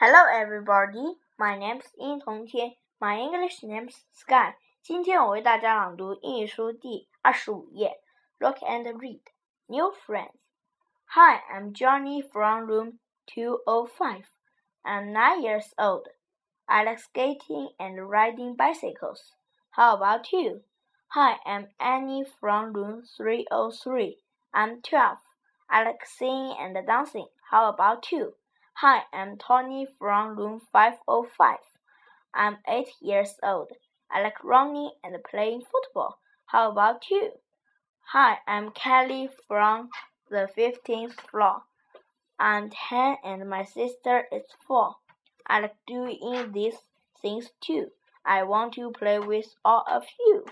Hello, everybody. My name's 殷同天. My English name's Sky. 今天我为大家朗读英语书第二十五页。Look and read. New friends. Hi, I'm Johnny from room 205. I'm nine years old. I like skating and riding bicycles. How about you? Hi, I'm Annie from room 303. I'm 12. I like singing and dancing. How about you? Hi, I'm Tony from room 505. I'm 8 years old. I like running and playing football. How about you? Hi, I'm Kelly from the 15th floor. I'm 10 and my sister is 4. I like doing these things too. I want to play with all of you.